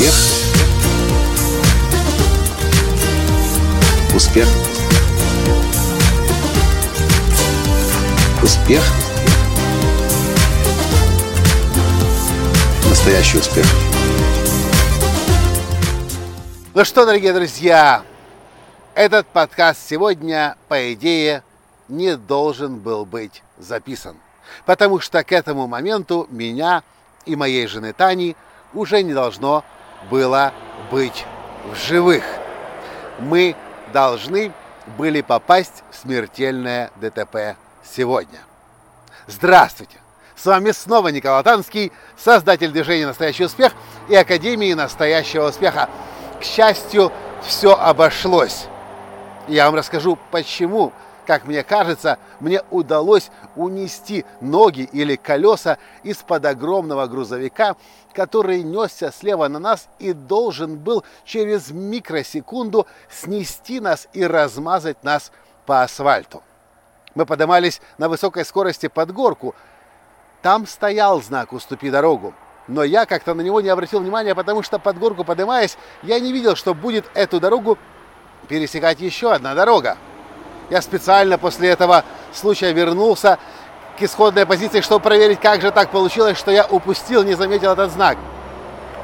Успех. Успех. Успех. Настоящий успех. Ну что, дорогие друзья, этот подкаст сегодня, по идее, не должен был быть записан. Потому что к этому моменту меня и моей жены Тани уже не должно было быть в живых. Мы должны были попасть в смертельное ДТП сегодня. Здравствуйте! С вами снова Николай Танский, создатель движения «Настоящий успех» и Академии «Настоящего успеха». К счастью, все обошлось. Я вам расскажу, почему как мне кажется, мне удалось унести ноги или колеса из-под огромного грузовика, который несся слева на нас и должен был через микросекунду снести нас и размазать нас по асфальту. Мы поднимались на высокой скорости под горку. Там стоял знак «Уступи дорогу». Но я как-то на него не обратил внимания, потому что под горку поднимаясь, я не видел, что будет эту дорогу пересекать еще одна дорога. Я специально после этого случая вернулся к исходной позиции, чтобы проверить, как же так получилось, что я упустил, не заметил этот знак.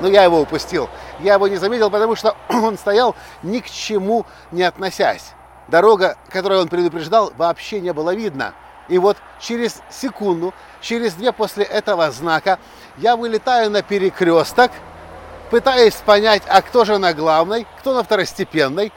Но я его упустил. Я его не заметил, потому что он стоял ни к чему не относясь. Дорога, которую он предупреждал, вообще не было видно. И вот через секунду, через две после этого знака, я вылетаю на перекресток, пытаясь понять, а кто же на главной, кто на второстепенной,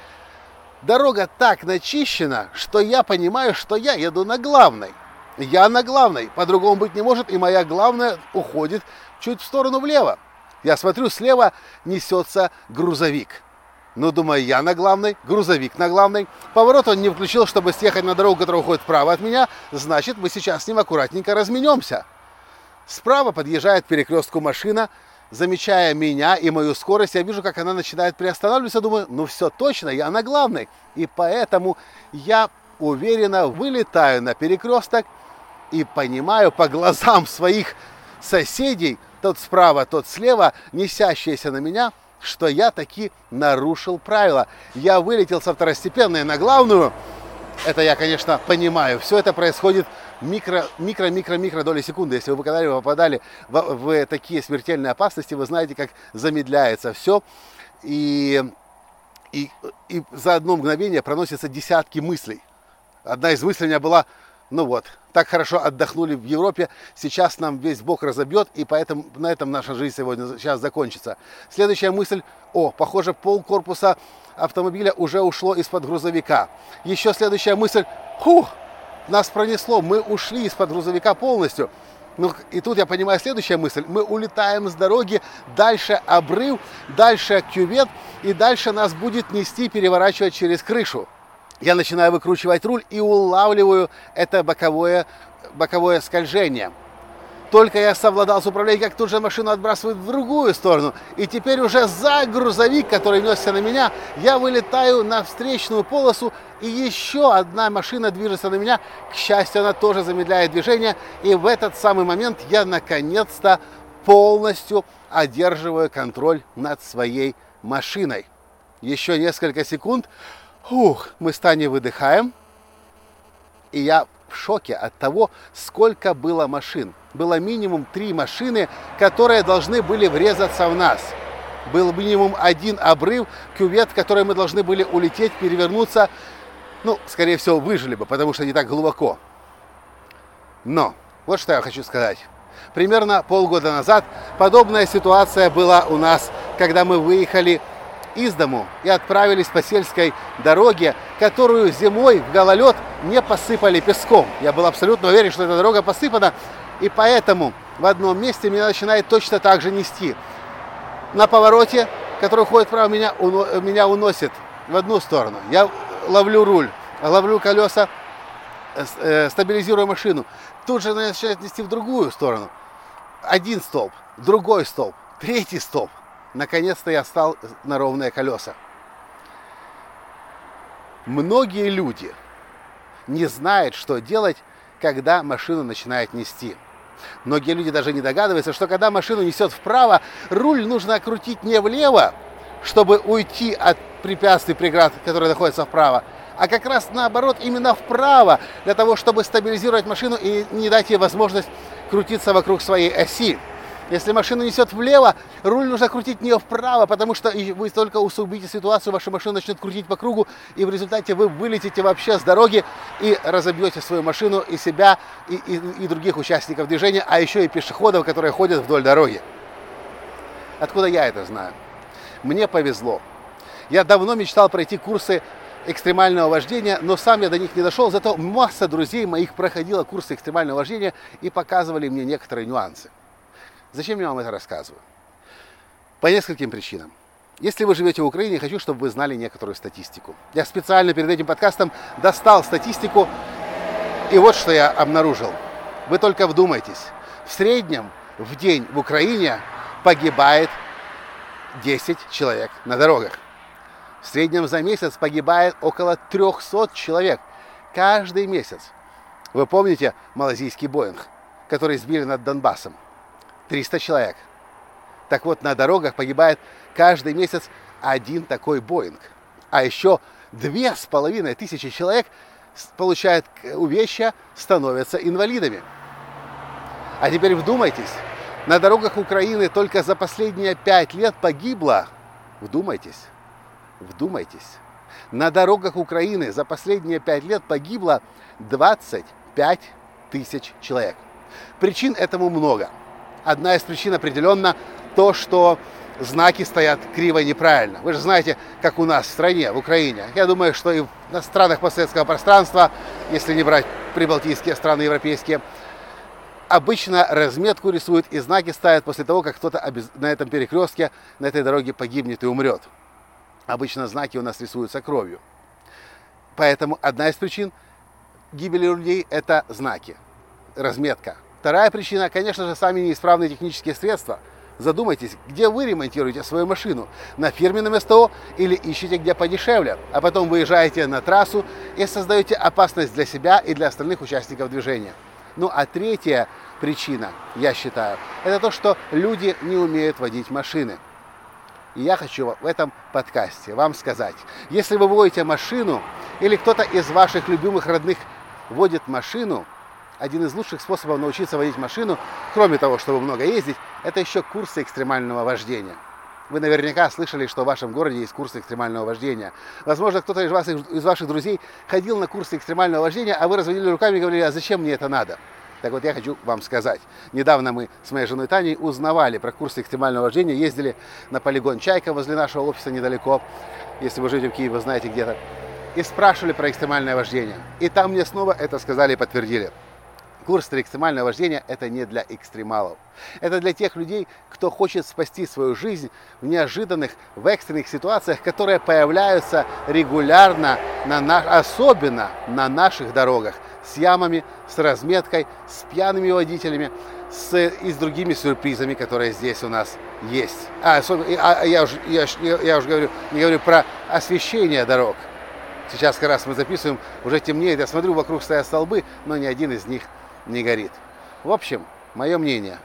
Дорога так начищена, что я понимаю, что я еду на главной. Я на главной, по-другому быть не может, и моя главная уходит чуть в сторону влево. Я смотрю, слева несется грузовик. Ну, думаю, я на главной, грузовик на главной. Поворот он не включил, чтобы съехать на дорогу, которая уходит вправо от меня. Значит, мы сейчас с ним аккуратненько разменемся. Справа подъезжает перекрестку машина, замечая меня и мою скорость, я вижу, как она начинает приостанавливаться, думаю, ну все точно, я на главной. И поэтому я уверенно вылетаю на перекресток и понимаю по глазам своих соседей, тот справа, тот слева, несящиеся на меня, что я таки нарушил правила. Я вылетел со второстепенной на главную. Это я, конечно, понимаю. Все это происходит микро, микро, микро, микро доли секунды. Если вы когда-либо попадали в, в такие смертельные опасности, вы знаете, как замедляется все. И, и, и за одно мгновение проносятся десятки мыслей. Одна из мыслей у меня была, ну вот, так хорошо отдохнули в Европе, сейчас нам весь бок разобьет, и поэтому на этом наша жизнь сегодня сейчас закончится. Следующая мысль, о, похоже, пол корпуса автомобиля уже ушло из-под грузовика. Еще следующая мысль, хух, нас пронесло, мы ушли из-под грузовика полностью. Ну, и тут я понимаю следующая мысль. Мы улетаем с дороги, дальше обрыв, дальше кювет, и дальше нас будет нести, переворачивать через крышу. Я начинаю выкручивать руль и улавливаю это боковое, боковое скольжение. Только я совладал с управлением, как тут же машину отбрасывает в другую сторону. И теперь уже за грузовик, который несся на меня, я вылетаю на встречную полосу, и еще одна машина движется на меня. К счастью, она тоже замедляет движение. И в этот самый момент я наконец-то полностью одерживаю контроль над своей машиной. Еще несколько секунд. Ух, мы с Таней выдыхаем. И я в шоке от того, сколько было машин. Было минимум три машины, которые должны были врезаться в нас. Был минимум один обрыв, кювет, в который мы должны были улететь, перевернуться. Ну, скорее всего, выжили бы, потому что не так глубоко. Но, вот что я хочу сказать. Примерно полгода назад подобная ситуация была у нас, когда мы выехали из дому и отправились по сельской дороге, которую зимой в гололед не посыпали песком. Я был абсолютно уверен, что эта дорога посыпана, и поэтому в одном месте меня начинает точно так же нести. На повороте, который уходит вправо, меня, уно, меня уносит в одну сторону. Я ловлю руль, ловлю колеса, э, стабилизирую машину. Тут же начинает нести в другую сторону. Один столб, другой столб, третий столб. Наконец-то я стал на ровные колеса. Многие люди не знают, что делать, когда машину начинает нести. Многие люди даже не догадываются, что когда машину несет вправо, руль нужно крутить не влево, чтобы уйти от препятствий, преград, которые находятся вправо, а как раз наоборот именно вправо, для того, чтобы стабилизировать машину и не дать ей возможность крутиться вокруг своей оси. Если машина несет влево, руль нужно крутить не вправо, потому что вы только усугубите ситуацию, ваша машина начнет крутить по кругу, и в результате вы вылетите вообще с дороги и разобьете свою машину и себя, и, и, и других участников движения, а еще и пешеходов, которые ходят вдоль дороги. Откуда я это знаю? Мне повезло. Я давно мечтал пройти курсы экстремального вождения, но сам я до них не дошел, зато масса друзей моих проходила курсы экстремального вождения и показывали мне некоторые нюансы. Зачем я вам это рассказываю? По нескольким причинам. Если вы живете в Украине, хочу, чтобы вы знали некоторую статистику. Я специально перед этим подкастом достал статистику, и вот что я обнаружил. Вы только вдумайтесь. В среднем в день в Украине погибает 10 человек на дорогах. В среднем за месяц погибает около 300 человек. Каждый месяц. Вы помните малазийский Боинг, который сбили над Донбассом? 300 человек. Так вот, на дорогах погибает каждый месяц один такой Боинг. А еще две с половиной тысячи человек получают увечья, становятся инвалидами. А теперь вдумайтесь, на дорогах Украины только за последние пять лет погибло, вдумайтесь, вдумайтесь, на дорогах Украины за последние пять лет погибло 25 тысяч человек. Причин этому много – одна из причин определенно то, что знаки стоят криво и неправильно. Вы же знаете, как у нас в стране, в Украине. Я думаю, что и на странах постсоветского пространства, если не брать прибалтийские страны европейские, обычно разметку рисуют и знаки ставят после того, как кто-то на этом перекрестке, на этой дороге погибнет и умрет. Обычно знаки у нас рисуются кровью. Поэтому одна из причин гибели людей – это знаки, разметка – Вторая причина, конечно же, сами неисправные технические средства. Задумайтесь, где вы ремонтируете свою машину? На фирменном СТО или ищете где подешевле? А потом выезжаете на трассу и создаете опасность для себя и для остальных участников движения. Ну а третья причина, я считаю, это то, что люди не умеют водить машины. И я хочу в этом подкасте вам сказать, если вы водите машину или кто-то из ваших любимых родных водит машину, один из лучших способов научиться водить машину, кроме того, чтобы много ездить, это еще курсы экстремального вождения. Вы наверняка слышали, что в вашем городе есть курсы экстремального вождения. Возможно, кто-то из, вас, из ваших друзей ходил на курсы экстремального вождения, а вы разводили руками и говорили, а зачем мне это надо? Так вот, я хочу вам сказать. Недавно мы с моей женой Таней узнавали про курсы экстремального вождения, ездили на полигон «Чайка» возле нашего офиса недалеко. Если вы живете в Киеве, вы знаете где-то. И спрашивали про экстремальное вождение. И там мне снова это сказали и подтвердили. Курс экстремального вождения – это не для экстремалов. Это для тех людей, кто хочет спасти свою жизнь в неожиданных, в экстренных ситуациях, которые появляются регулярно, на наш, особенно на наших дорогах, с ямами, с разметкой, с пьяными водителями, с, и с другими сюрпризами, которые здесь у нас есть. А, а я, уже, я, я уже говорю, не говорю про освещение дорог. Сейчас, как раз мы записываем, уже темнеет, я смотрю, вокруг стоят столбы, но ни один из них не горит. В общем, мое мнение.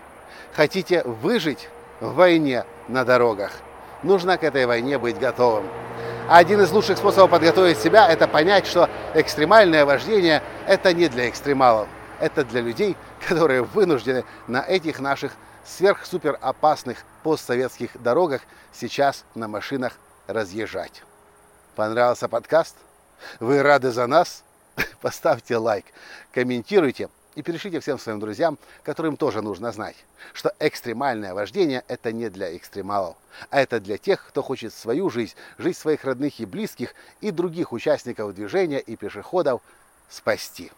Хотите выжить в войне на дорогах? Нужно к этой войне быть готовым. Один из лучших способов подготовить себя – это понять, что экстремальное вождение – это не для экстремалов. Это для людей, которые вынуждены на этих наших сверх-супер опасных постсоветских дорогах сейчас на машинах разъезжать. Понравился подкаст? Вы рады за нас? Поставьте лайк, комментируйте и перешлите всем своим друзьям, которым тоже нужно знать, что экстремальное вождение – это не для экстремалов, а это для тех, кто хочет свою жизнь, жизнь своих родных и близких и других участников движения и пешеходов спасти.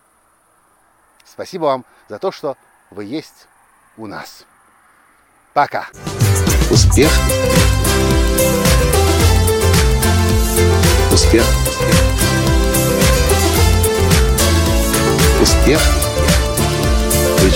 Спасибо вам за то, что вы есть у нас. Пока. Успех. Успех. Успех